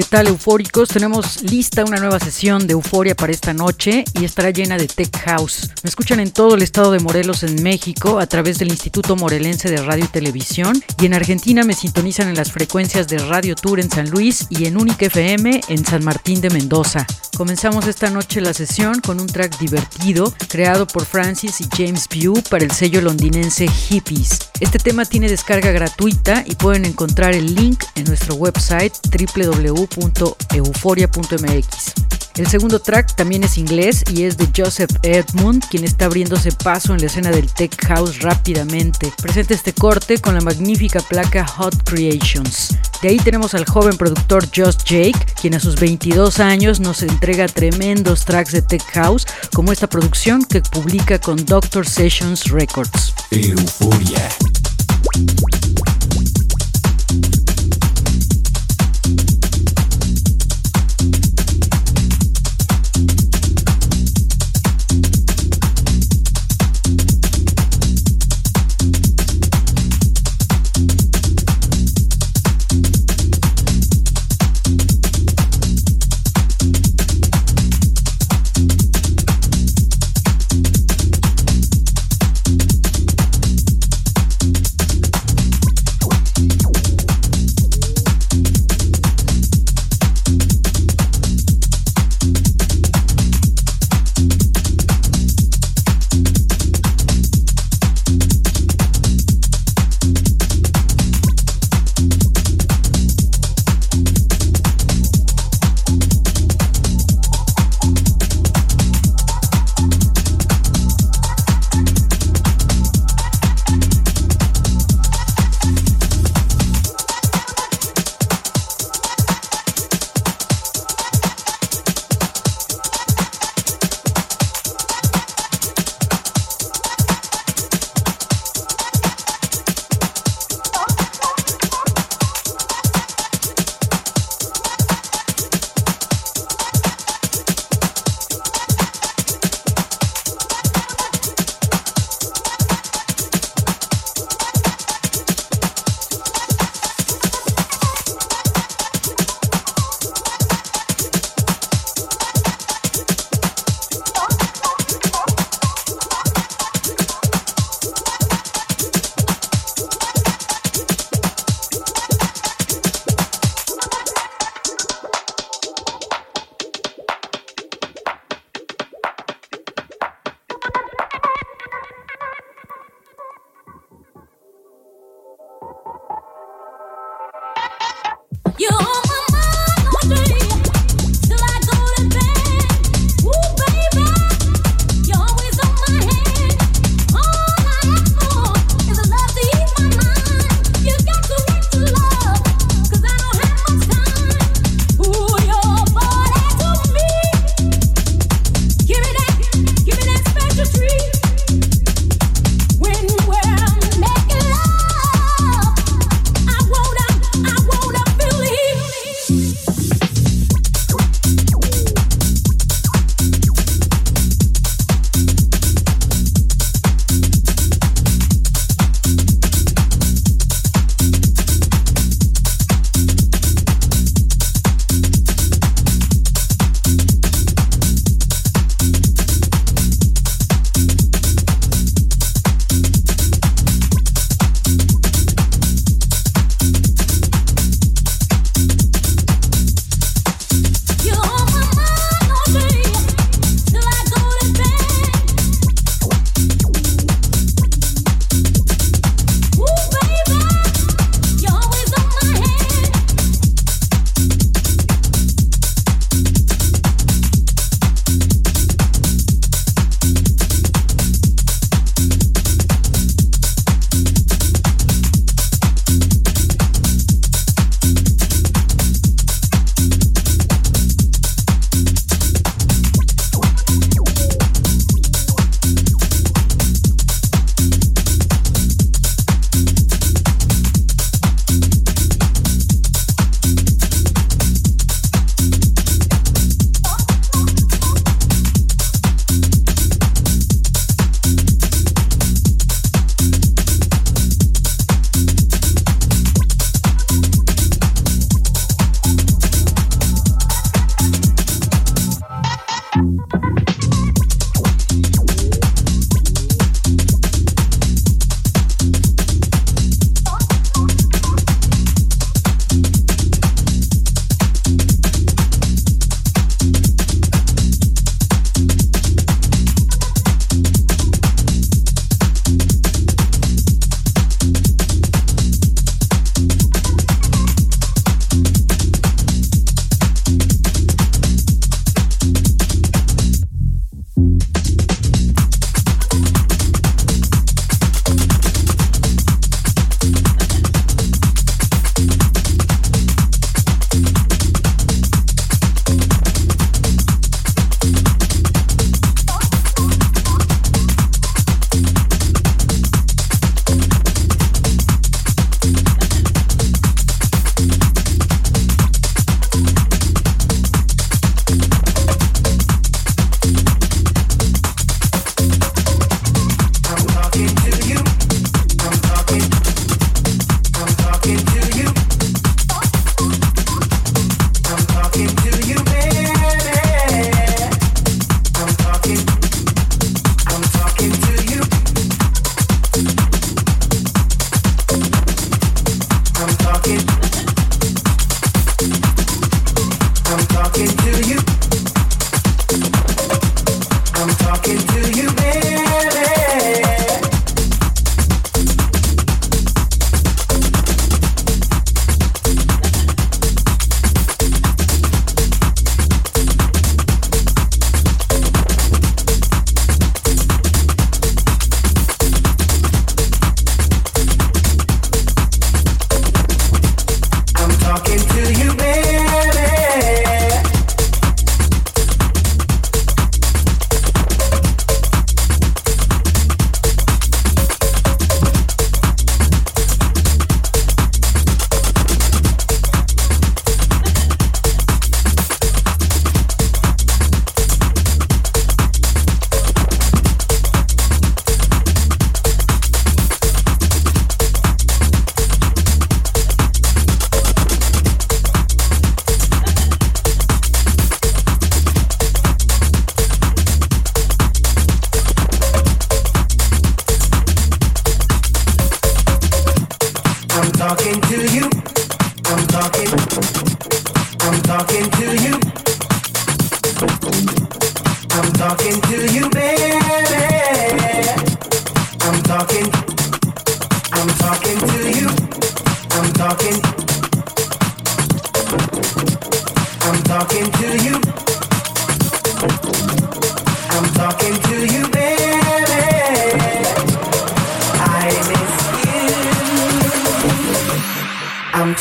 ¿Qué tal, eufóricos? Tenemos lista una nueva sesión de Euforia para esta noche y estará llena de Tech House. Me escuchan en todo el estado de Morelos, en México, a través del Instituto Morelense de Radio y Televisión, y en Argentina me sintonizan en las frecuencias de Radio Tour en San Luis y en Única FM en San Martín de Mendoza. Comenzamos esta noche la sesión con un track divertido creado por Francis y James View para el sello londinense Hippies. Este tema tiene descarga gratuita y pueden encontrar el link en nuestro website www www.euforia.mx. El segundo track también es inglés y es de Joseph Edmund, quien está abriéndose paso en la escena del tech house rápidamente. Presenta este corte con la magnífica placa Hot Creations. De ahí tenemos al joven productor Josh Jake, quien a sus 22 años nos entrega tremendos tracks de tech house, como esta producción que publica con Doctor Sessions Records. Euforia. You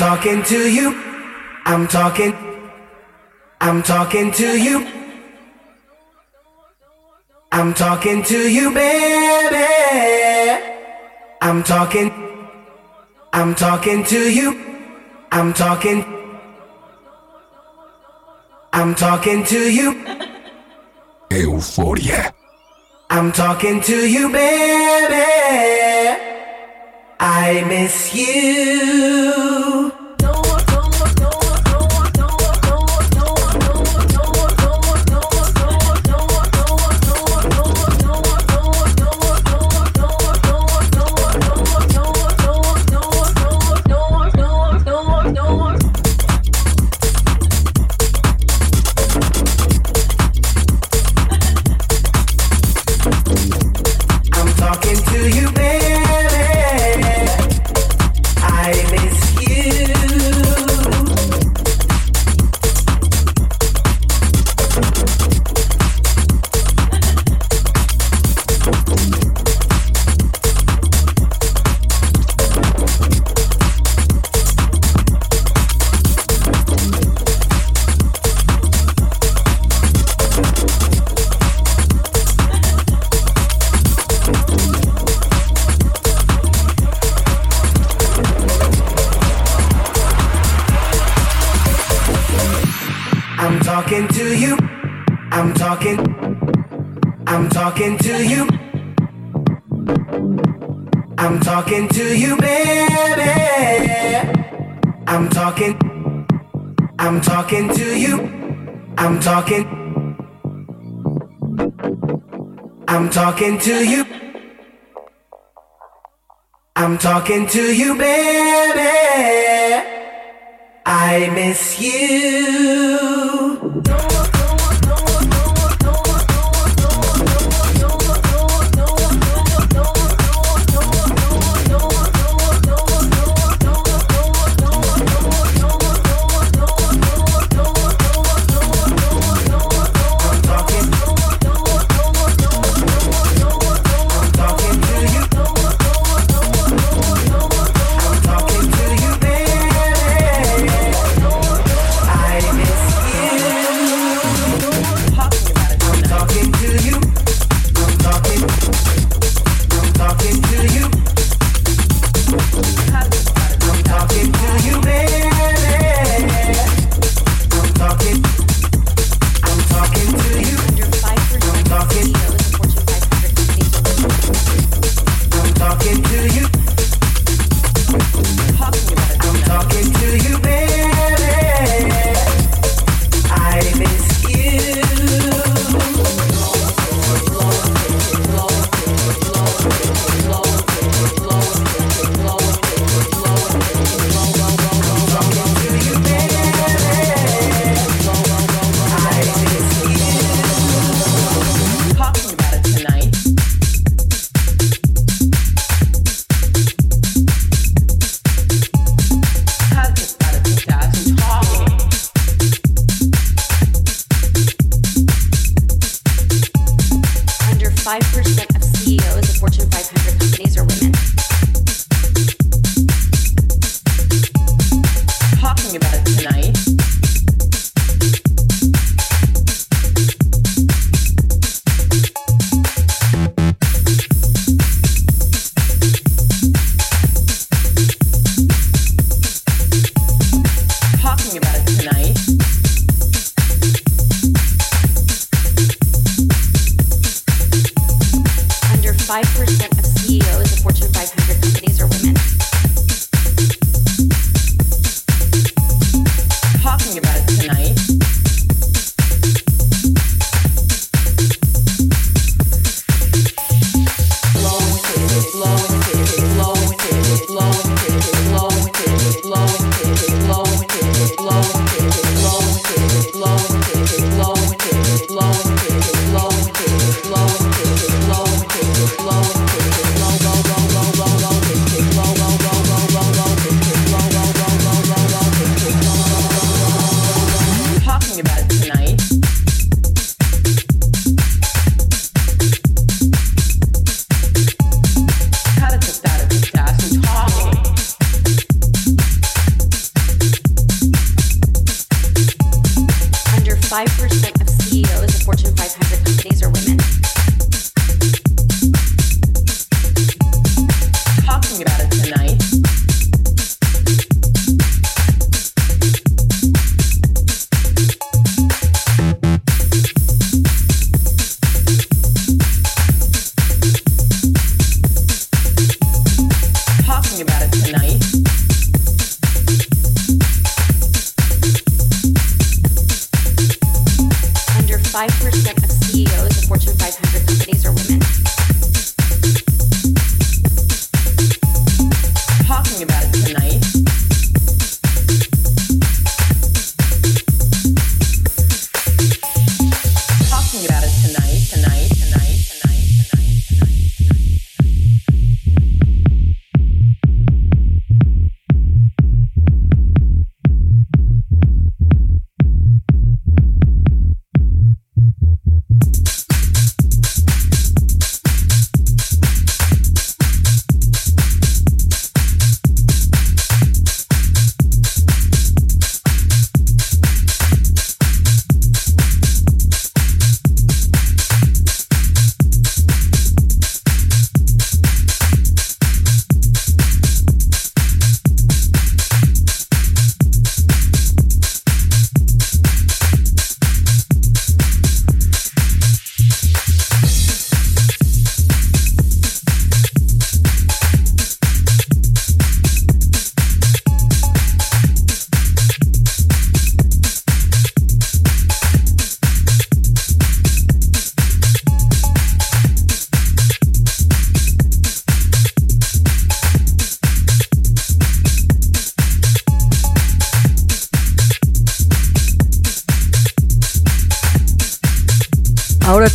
talking to you. I'm talking I'm talking to you, I'm talking to you, baby. I'm talking. I'm talking to you. I'm talking. I'm talking to you. Euforia. I'm talking to you, baby. I miss you. talking to you. I'm talking. I'm talking to you. I'm talking to you, baby. I'm talking. I'm talking to you. I'm talking. I'm talking to you. I'm talking to you, baby. I miss you.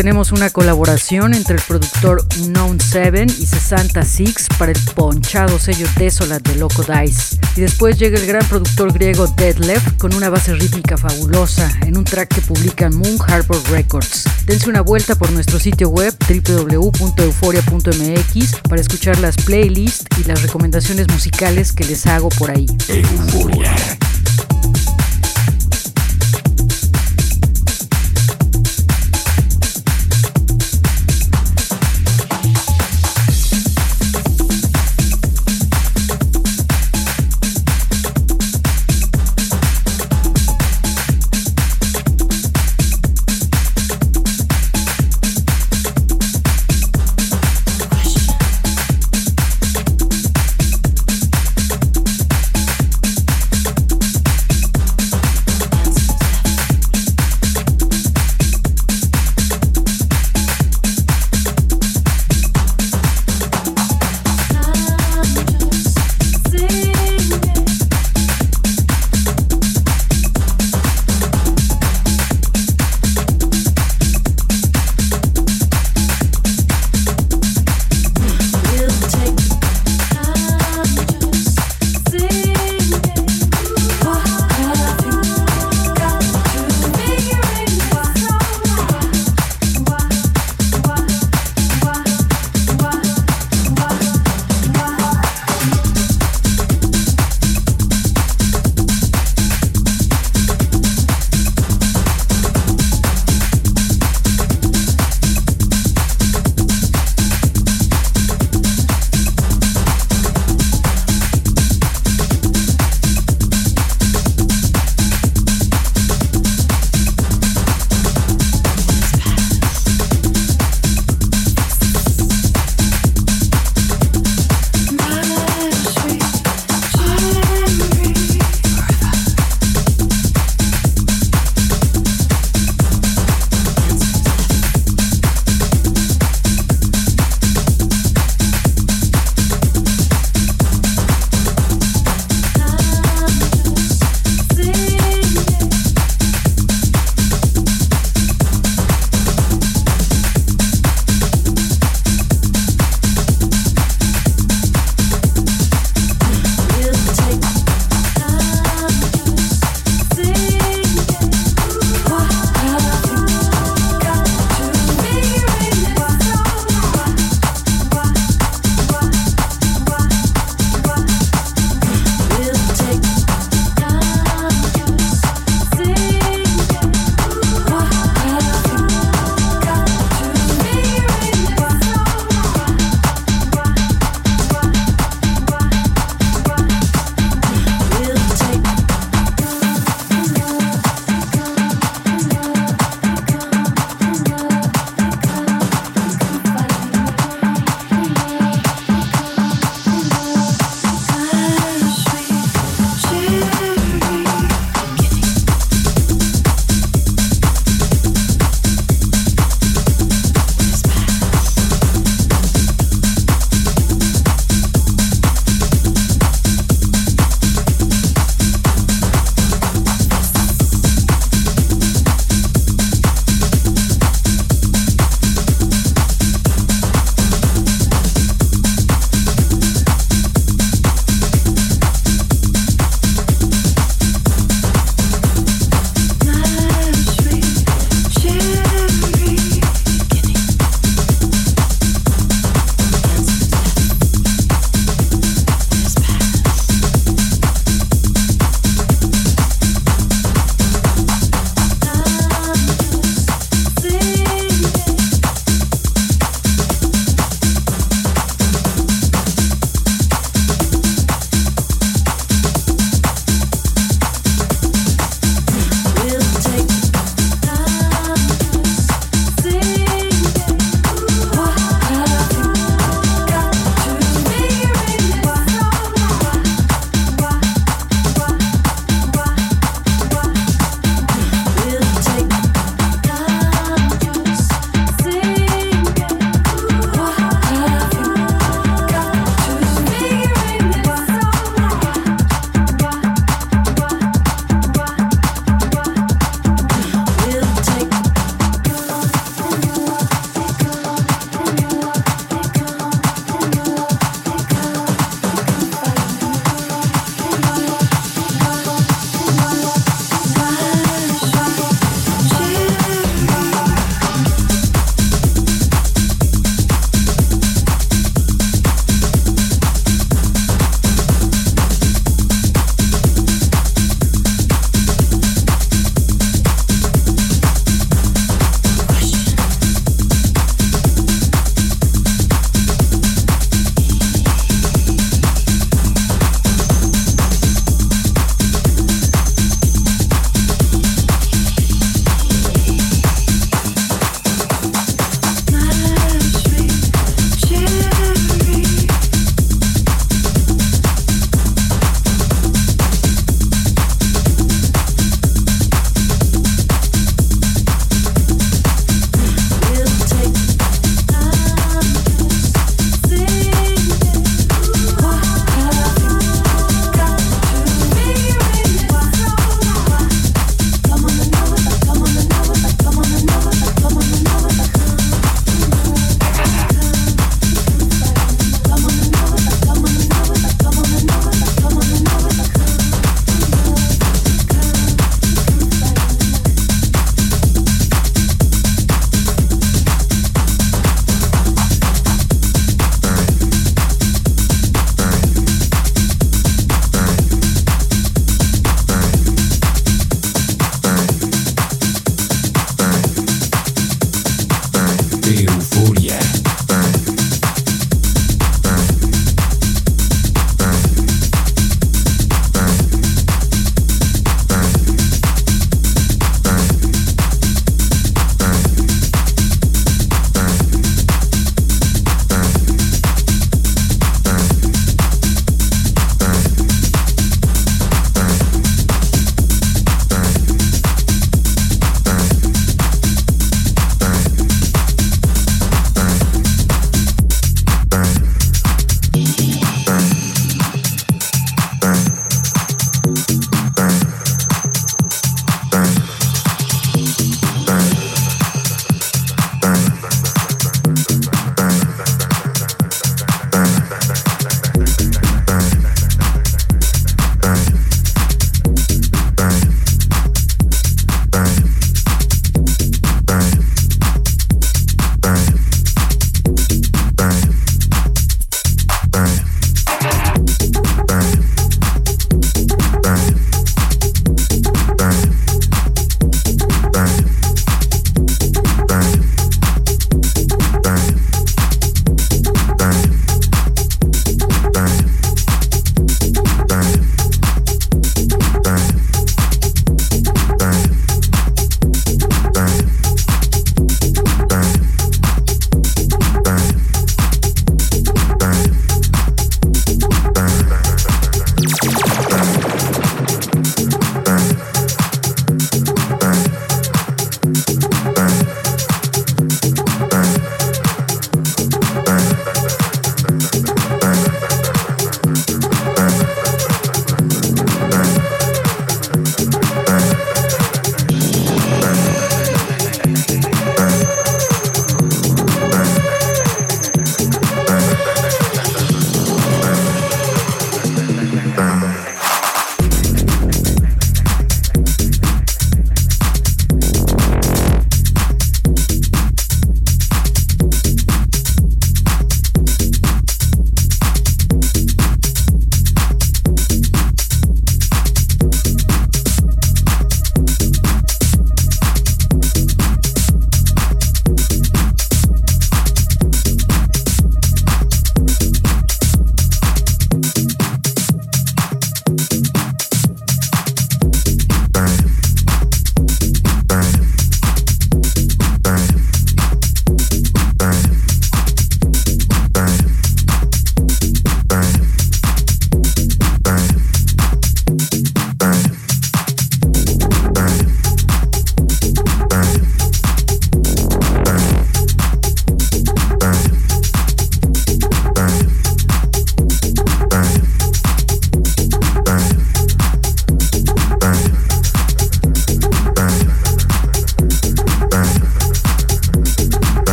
Tenemos una colaboración entre el productor Known 7 y 66 para el ponchado sello Desolate de Loco Dice. Y después llega el gran productor griego Deadlef con una base rítmica fabulosa en un track que publica Moon Harbor Records. Dense una vuelta por nuestro sitio web www.euforia.mx para escuchar las playlists y las recomendaciones musicales que les hago por ahí. Euforia.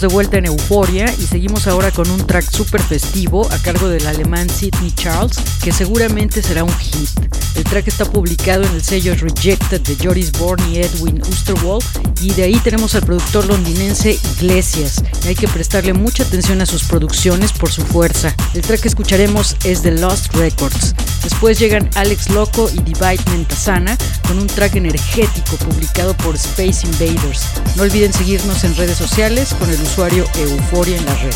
De vuelta en Euforia y seguimos ahora con un track súper festivo a cargo del alemán Sidney Charles, que seguramente será un hit. El track está publicado en el sello Rejected de Joris Bourne y Edwin Oosterwald, y de ahí tenemos al productor londinense Iglesias. hay que prestarle mucha atención a sus producciones por su fuerza. El track que escucharemos es de Lost Records. Después llegan Alex Loco y Divide Mentasana con un track energético publicado por Space Invaders. No olviden seguirnos en redes sociales con el usuario Euforia en la red.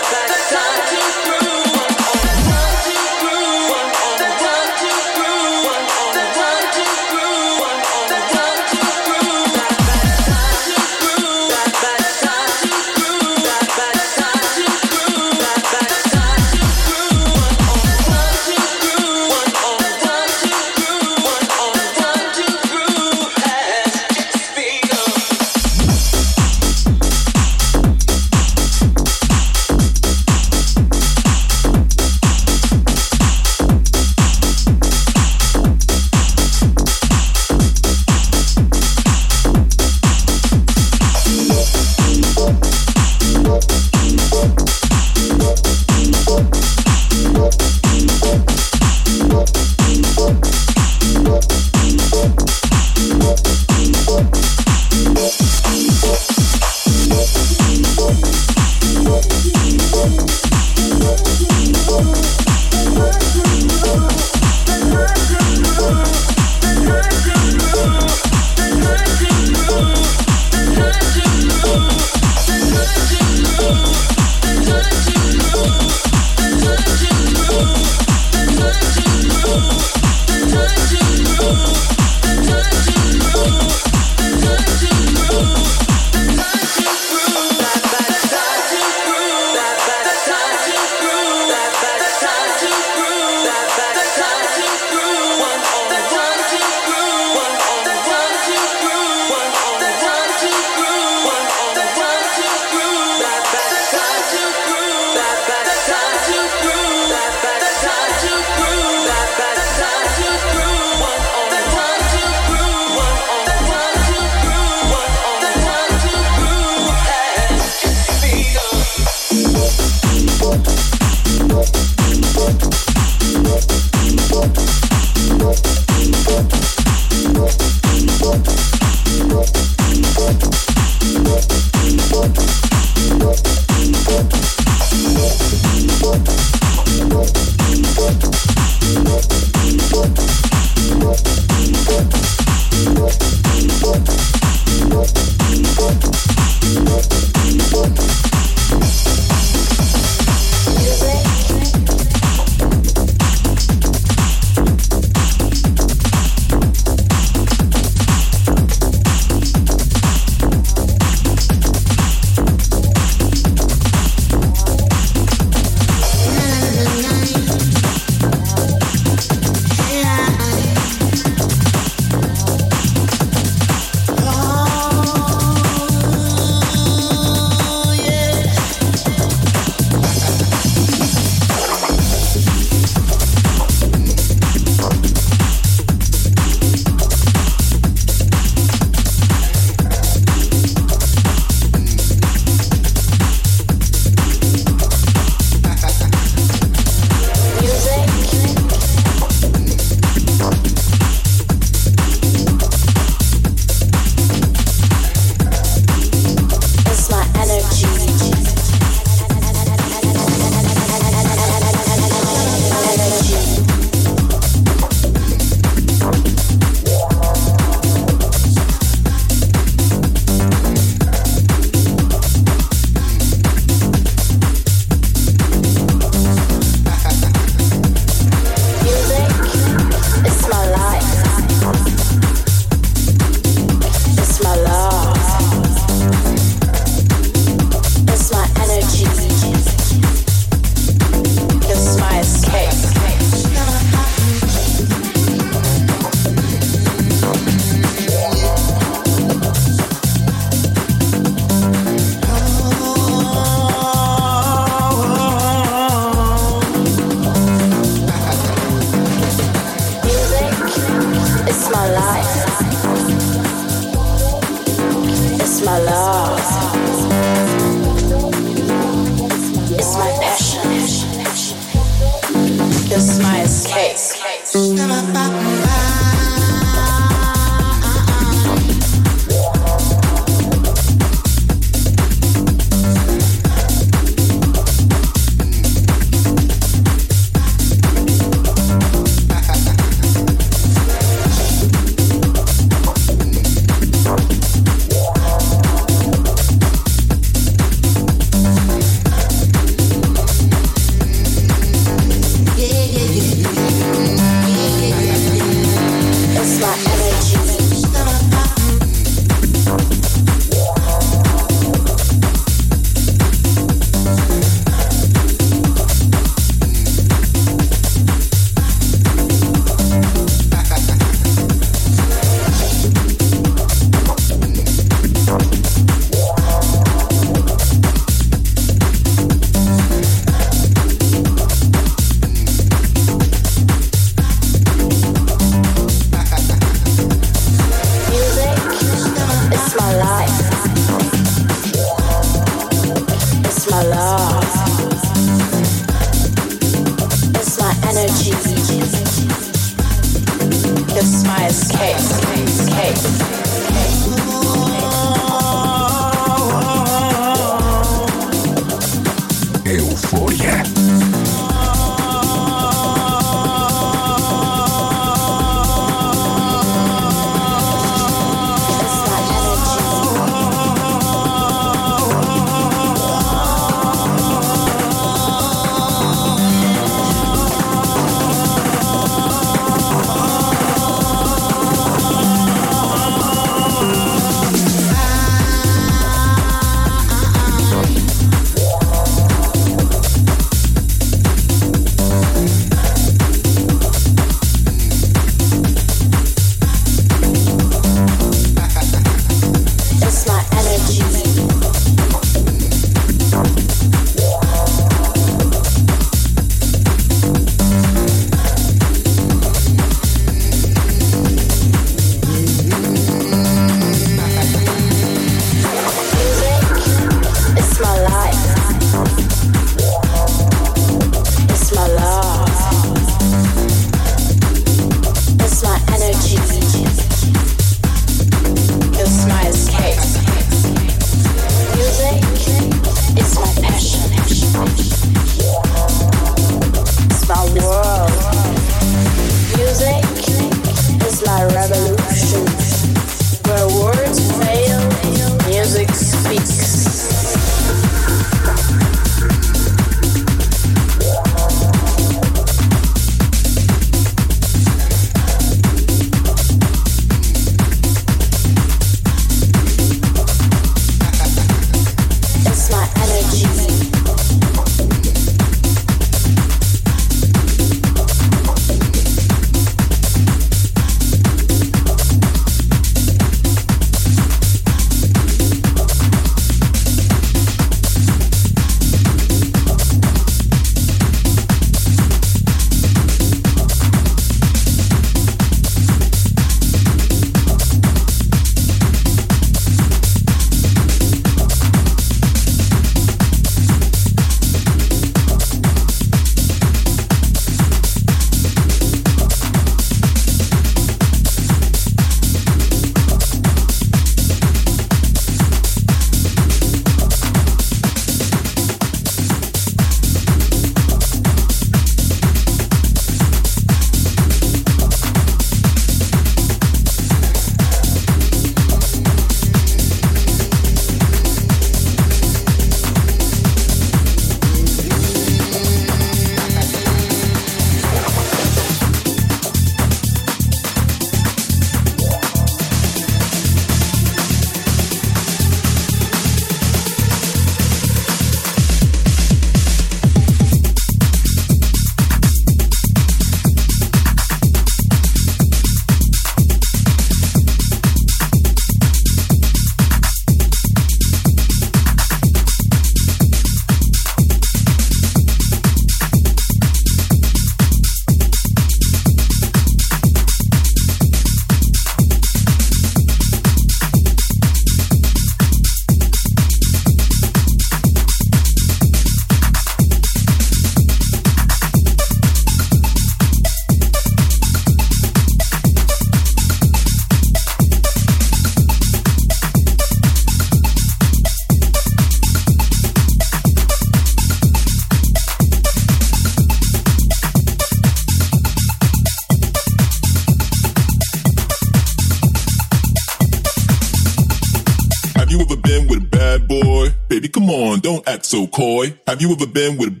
McCoy, have you ever been with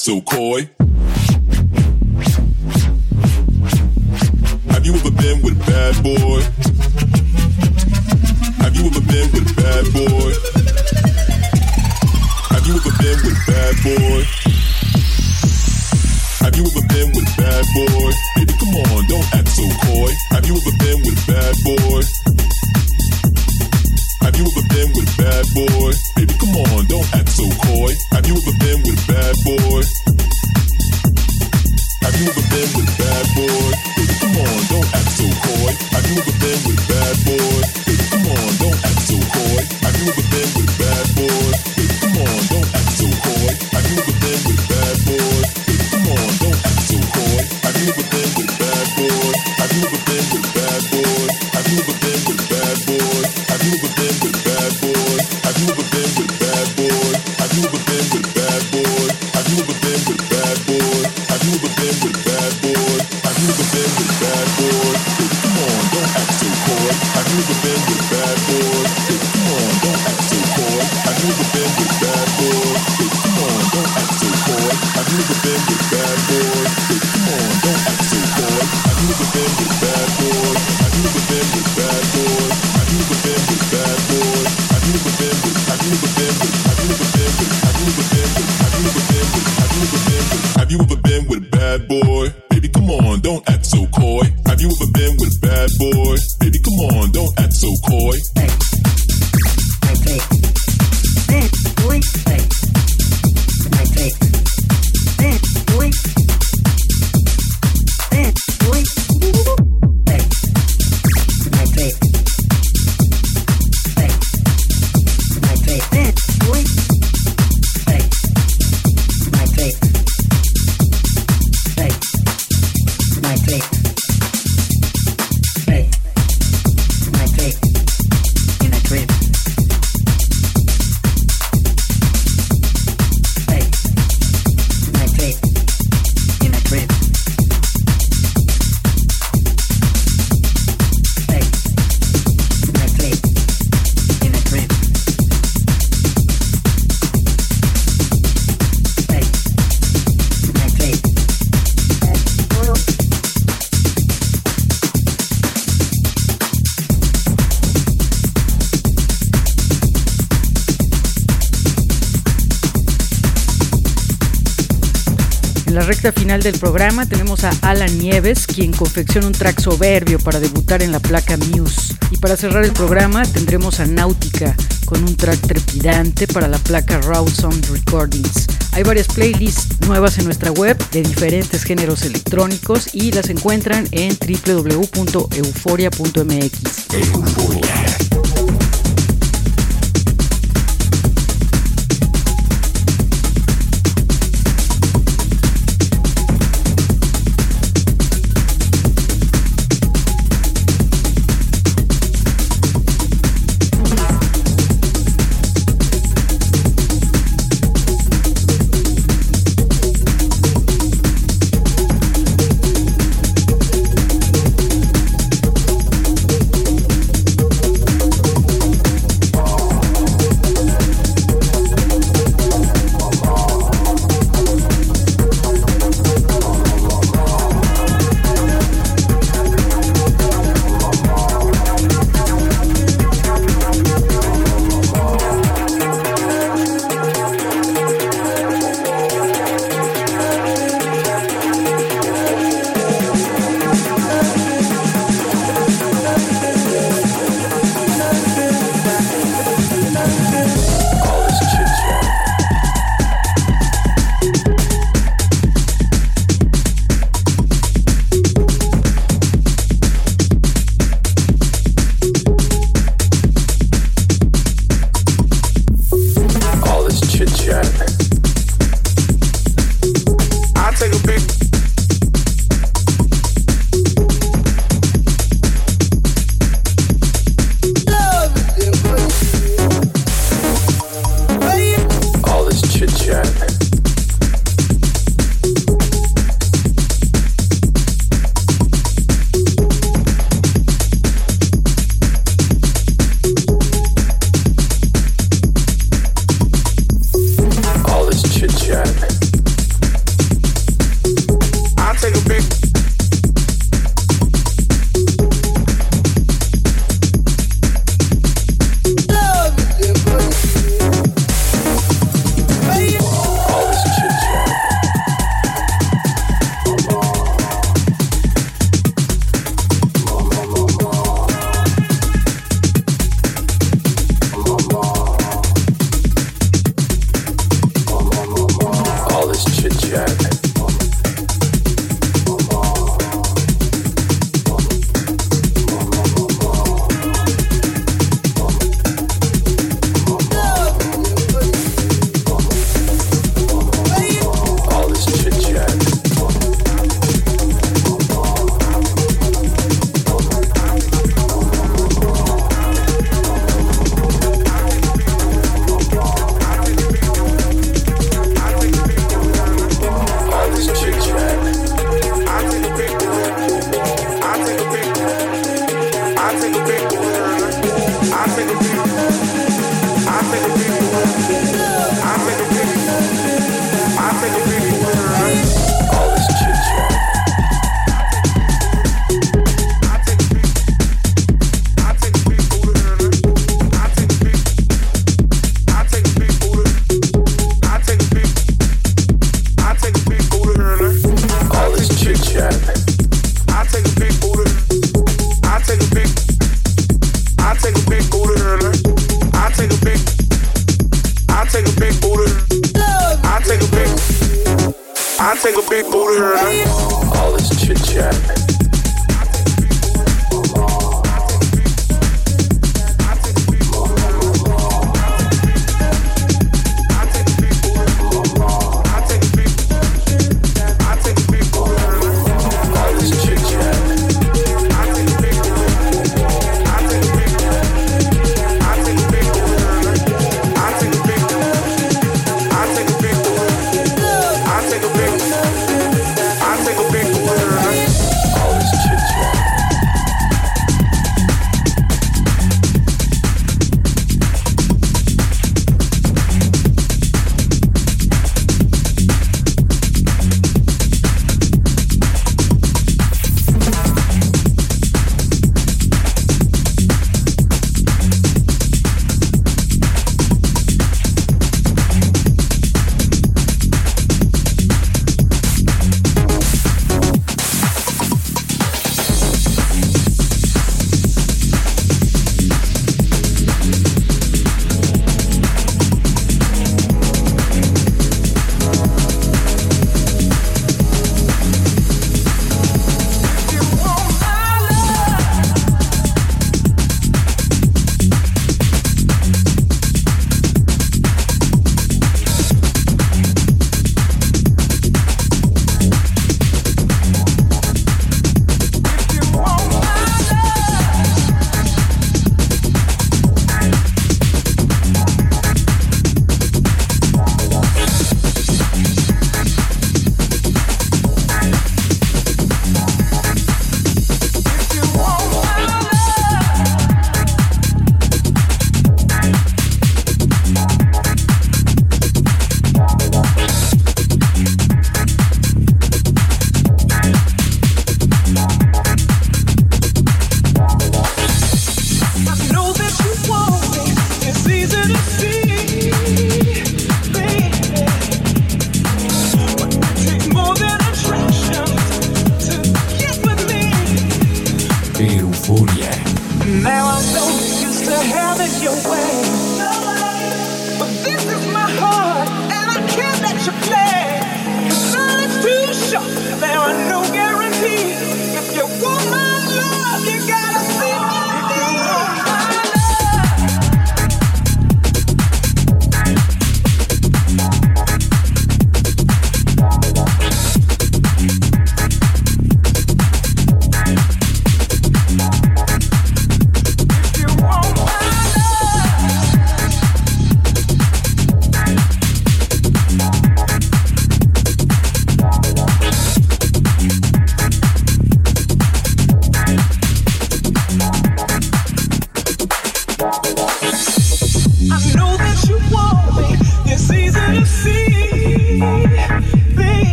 so coy? Have you ever been with a bad boy? Have you ever been with a bad boy? Have you ever been with a bad boy? Have you ever been with a bad boy? Baby, come on, don't act so coy. Have you ever recta final del programa tenemos a Alan Nieves, quien confecciona un track soberbio para debutar en la placa Muse. Y para cerrar el programa tendremos a Náutica, con un track trepidante para la placa Raw Sound Recordings. Hay varias playlists nuevas en nuestra web de diferentes géneros electrónicos y las encuentran en www.euforia.mx.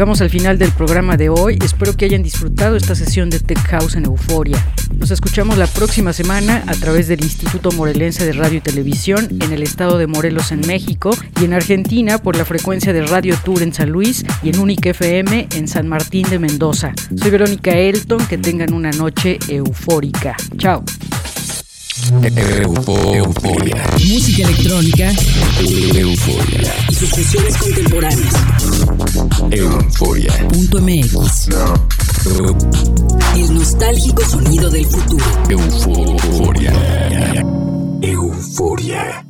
Llegamos al final del programa de hoy. Espero que hayan disfrutado esta sesión de Tech House en Euforia. Nos escuchamos la próxima semana a través del Instituto Morelense de Radio y Televisión en el estado de Morelos en México y en Argentina por la frecuencia de Radio Tour en San Luis y en Unique FM en San Martín de Mendoza. Soy Verónica Elton, que tengan una noche eufórica. Chao. Euforia. Música electrónica Euforia. y sus fusiones contemporáneas. Euforia. Punto MX. El nostálgico sonido del futuro. Euforia. Euforia.